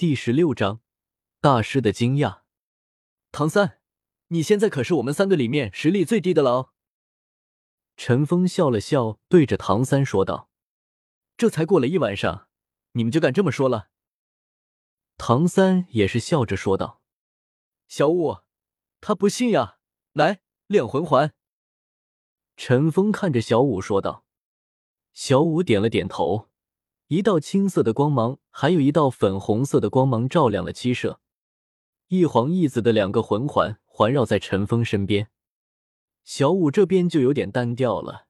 第十六章，大师的惊讶。唐三，你现在可是我们三个里面实力最低的了哦。陈峰笑了笑，对着唐三说道：“这才过了一晚上，你们就敢这么说了？”唐三也是笑着说道：“小五，他不信呀，来练魂环。”陈峰看着小五说道：“小五点了点头。”一道青色的光芒，还有一道粉红色的光芒照亮了七舍。一黄一紫的两个魂环环绕在陈峰身边。小五这边就有点单调了，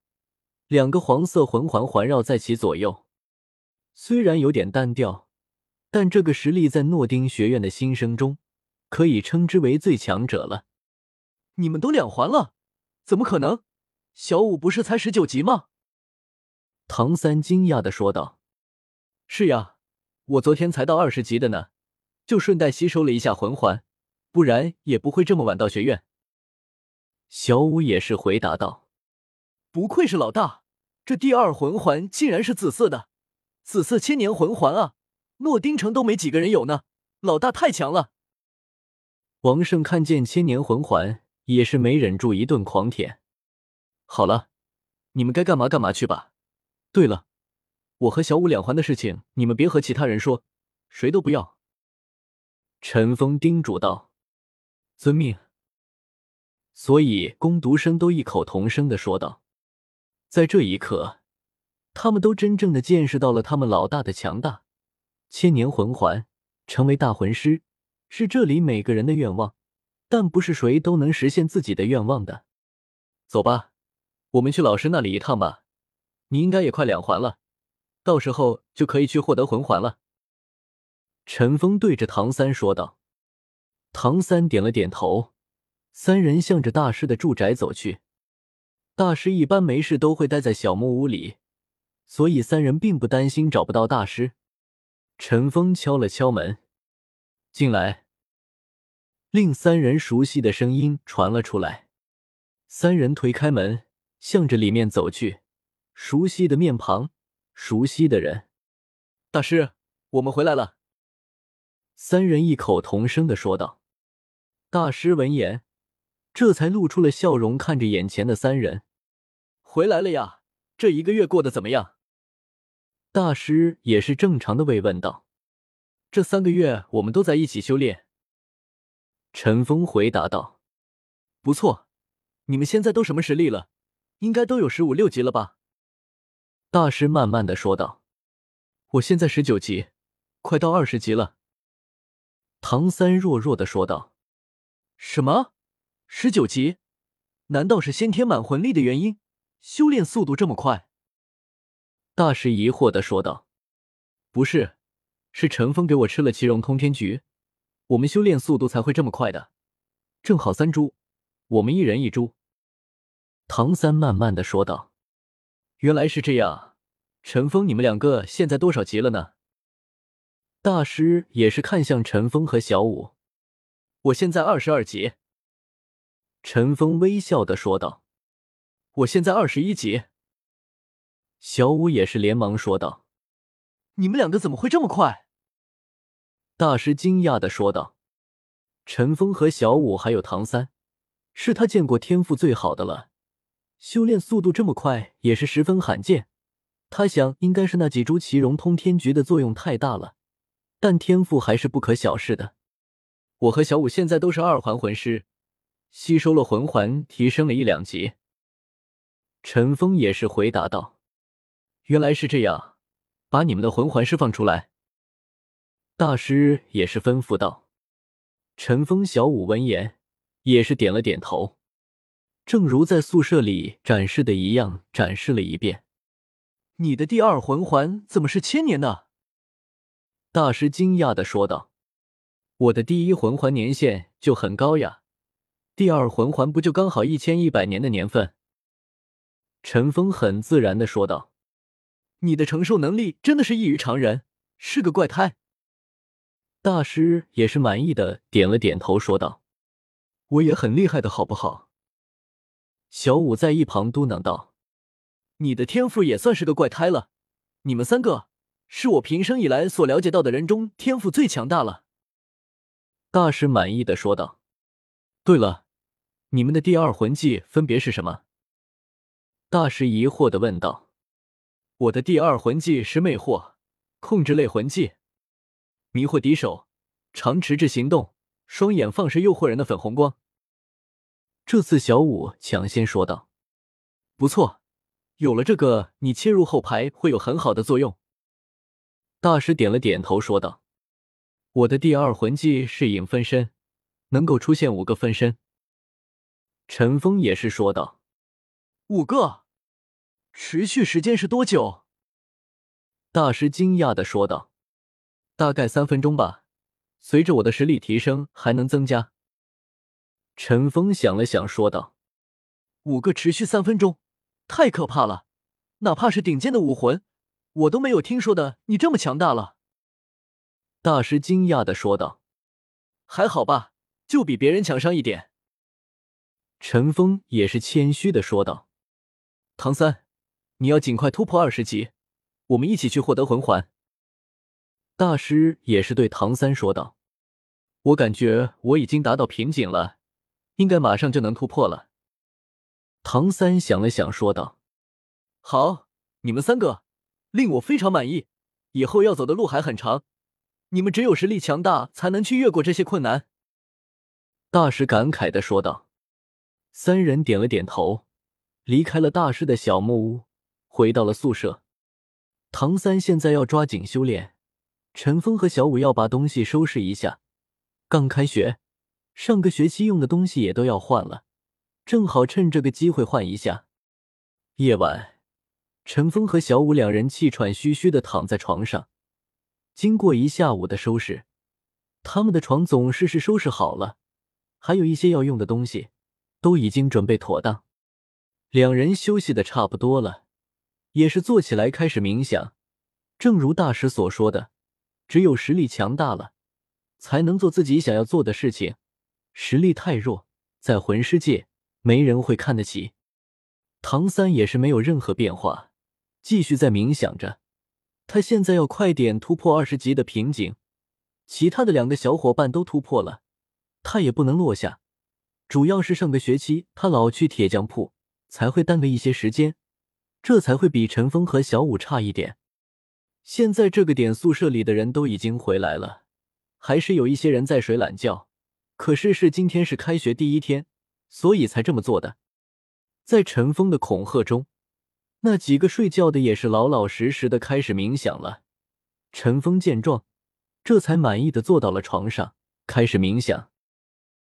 两个黄色魂环环绕在其左右。虽然有点单调，但这个实力在诺丁学院的新生中可以称之为最强者了。你们都两环了，怎么可能？小五不是才十九级吗？唐三惊讶的说道。是呀，我昨天才到二十级的呢，就顺带吸收了一下魂环，不然也不会这么晚到学院。小五也是回答道：“不愧是老大，这第二魂环竟然是紫色的，紫色千年魂环啊！诺丁城都没几个人有呢，老大太强了。”王胜看见千年魂环，也是没忍住一顿狂舔。好了，你们该干嘛干嘛去吧。对了。我和小五两环的事情，你们别和其他人说，谁都不要。”陈峰叮嘱道，“遵命。”所以攻读生都异口同声的说道：“在这一刻，他们都真正的见识到了他们老大的强大。千年魂环，成为大魂师，是这里每个人的愿望，但不是谁都能实现自己的愿望的。走吧，我们去老师那里一趟吧。你应该也快两环了。”到时候就可以去获得魂环了。”陈峰对着唐三说道。唐三点了点头，三人向着大师的住宅走去。大师一般没事都会待在小木屋里，所以三人并不担心找不到大师。陈峰敲了敲门，进来。令三人熟悉的声音传了出来。三人推开门，向着里面走去。熟悉的面庞。熟悉的人，大师，我们回来了。三人异口同声的说道。大师闻言，这才露出了笑容，看着眼前的三人，回来了呀？这一个月过得怎么样？大师也是正常的慰问道。这三个月我们都在一起修炼。陈峰回答道。不错，你们现在都什么实力了？应该都有十五六级了吧？大师慢慢的说道：“我现在十九级，快到二十级了。”唐三弱弱的说道：“什么？十九级？难道是先天满魂力的原因？修炼速度这么快？”大师疑惑的说道：“不是，是陈峰给我吃了奇荣通天菊，我们修炼速度才会这么快的。正好三株，我们一人一株。”唐三慢慢的说道。原来是这样，陈峰，你们两个现在多少级了呢？大师也是看向陈峰和小五，我现在二十二级。陈峰微笑的说道：“我现在二十一级。”小五也是连忙说道：“你们两个怎么会这么快？”大师惊讶的说道：“陈峰和小五还有唐三，是他见过天赋最好的了。”修炼速度这么快也是十分罕见，他想应该是那几株奇荣通天菊的作用太大了，但天赋还是不可小视的。我和小五现在都是二环魂师，吸收了魂环，提升了一两级。陈峰也是回答道：“原来是这样，把你们的魂环释放出来。”大师也是吩咐道。陈峰、小五闻言也是点了点头。正如在宿舍里展示的一样，展示了一遍。你的第二魂环怎么是千年的？大师惊讶的说道：“我的第一魂环年限就很高呀，第二魂环不就刚好一千一百年的年份？”陈峰很自然的说道：“你的承受能力真的是异于常人，是个怪胎。”大师也是满意的点了点头，说道：“我也很厉害的，好不好？”小五在一旁嘟囔道：“你的天赋也算是个怪胎了，你们三个是我平生以来所了解到的人中天赋最强大了。”大师满意的说道。“对了，你们的第二魂技分别是什么？”大师疑惑的问道。“我的第二魂技是魅惑，控制类魂技，迷惑敌手，长迟滞行动，双眼放射诱惑人的粉红光。”这次小五抢先说道：“不错，有了这个，你切入后排会有很好的作用。”大师点了点头说道：“我的第二魂技是影分身，能够出现五个分身。”陈峰也是说道：“五个，持续时间是多久？”大师惊讶的说道：“大概三分钟吧，随着我的实力提升，还能增加。”陈峰想了想，说道：“五个持续三分钟，太可怕了！哪怕是顶尖的武魂，我都没有听说的。你这么强大了。”大师惊讶的说道：“还好吧，就比别人强上一点。”陈峰也是谦虚的说道：“唐三，你要尽快突破二十级，我们一起去获得魂环。”大师也是对唐三说道：“我感觉我已经达到瓶颈了。”应该马上就能突破了。唐三想了想，说道：“好，你们三个令我非常满意。以后要走的路还很长，你们只有实力强大，才能去越过这些困难。”大师感慨的说道。三人点了点头，离开了大师的小木屋，回到了宿舍。唐三现在要抓紧修炼，陈峰和小五要把东西收拾一下。刚开学。上个学期用的东西也都要换了，正好趁这个机会换一下。夜晚，陈峰和小五两人气喘吁吁的躺在床上。经过一下午的收拾，他们的床总是是收拾好了，还有一些要用的东西都已经准备妥当。两人休息的差不多了，也是坐起来开始冥想。正如大师所说的，只有实力强大了，才能做自己想要做的事情。实力太弱，在魂师界没人会看得起。唐三也是没有任何变化，继续在冥想着。他现在要快点突破二十级的瓶颈，其他的两个小伙伴都突破了，他也不能落下。主要是上个学期他老去铁匠铺，才会耽搁一些时间，这才会比陈峰和小五差一点。现在这个点宿舍里的人都已经回来了，还是有一些人在睡懒觉。可是是今天是开学第一天，所以才这么做的。在陈峰的恐吓中，那几个睡觉的也是老老实实的开始冥想了。陈峰见状，这才满意的坐到了床上，开始冥想。